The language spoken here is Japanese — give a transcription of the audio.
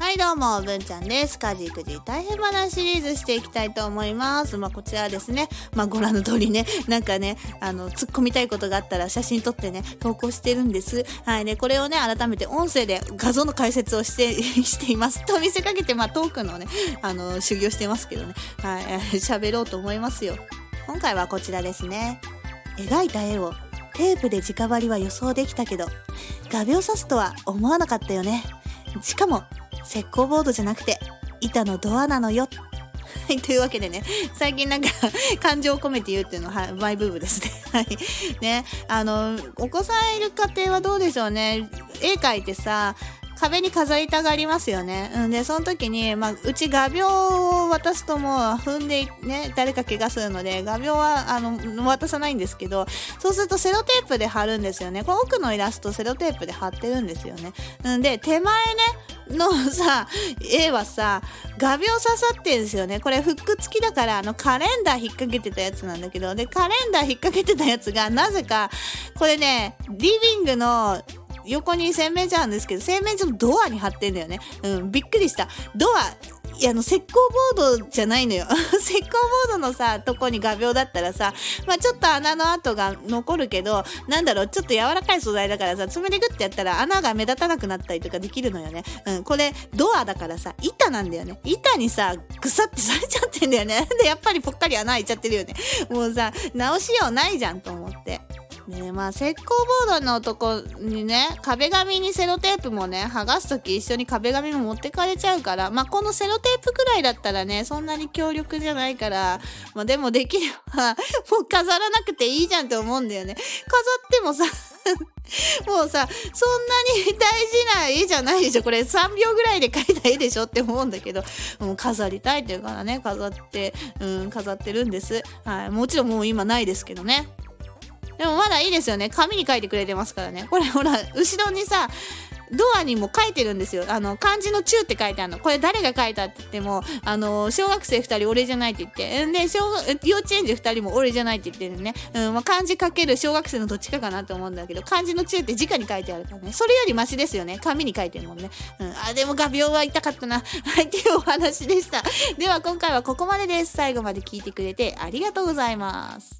はいどうも、文ちゃんです。家事育児大変話シリーズしていきたいと思います。まあこちらですね、まあご覧の通りね、なんかね、あの、突っ込みたいことがあったら写真撮ってね、投稿してるんです。はいね、これをね、改めて音声で画像の解説をして、しています。と見せかけて、まあトークのね、あの、修行してますけどね、はい、喋ろうと思いますよ。今回はこちらですね。描いた絵をテープで直張りは予想できたけど、画鋲刺すとは思わなかったよね。しかも、石膏ボードじゃなくて、板のドアなのよ。はい、というわけでね、最近なんか、感情を込めて言うっていうのは、はい、マイブームですね。はい。ね、あの、お子さんいる家庭はどうでしょうね。絵描いてさ、壁に飾りたがりますよね。うんで、その時に、まあ、うち画鋲を渡すともう踏んでね、誰か怪我するので、画鋲は、あの、渡さないんですけど、そうするとセロテープで貼るんですよね。この奥のイラストセロテープで貼ってるんですよね。うんで、手前ね、のさ、絵はさ、画鋲刺さってるんですよね。これフック付きだから、あの、カレンダー引っ掛けてたやつなんだけど、で、カレンダー引っ掛けてたやつが、なぜか、これね、リビングの横に洗面所あるんですけど、洗面所のドアに貼ってんだよね。うん、びっくりした。ドア、いや、あの、石膏ボードじゃないのよ。石膏ボードのさ、とこに画鋲だったらさ、まあちょっと穴の跡が残るけど、なんだろう、ちょっと柔らかい素材だからさ、爪でグッてやったら穴が目立たなくなったりとかできるのよね。うん、これ、ドアだからさ、板なんだよね。板にさ、ぐさってされちゃってんだよね。で、やっぱりぽっかり穴開いちゃってるよね。もうさ、直しようないじゃんと思って。ねまあ、石膏ボードのとこにね、壁紙にセロテープもね、剥がすとき一緒に壁紙も持ってかれちゃうから、まあ、このセロテープくらいだったらね、そんなに強力じゃないから、まあ、でもできれば、もう飾らなくていいじゃんって思うんだよね。飾ってもさ、もうさ、そんなに大事な絵じゃないでしょ。これ3秒ぐらいで描いた絵でしょって思うんだけど、もう飾りたいっていうからね、飾って、うん、飾ってるんです。はい。もちろんもう今ないですけどね。でもまだいいですよね。紙に書いてくれてますからね。これほら、後ろにさ、ドアにも書いてるんですよ。あの、漢字の中って書いてあるの。これ誰が書いたって言っても、あの、小学生二人俺じゃないって言って。んで、小学幼稚園児二人も俺じゃないって言ってるね。うん、まあ、漢字書ける小学生のどっちかかなと思うんだけど、漢字の中って直に書いてあるからね。それよりマシですよね。紙に書いてるもんね。うん、あ、でも画鋲は痛かったな。はい、っていうお話でした。では今回はここまでです。最後まで聞いてくれてありがとうございます。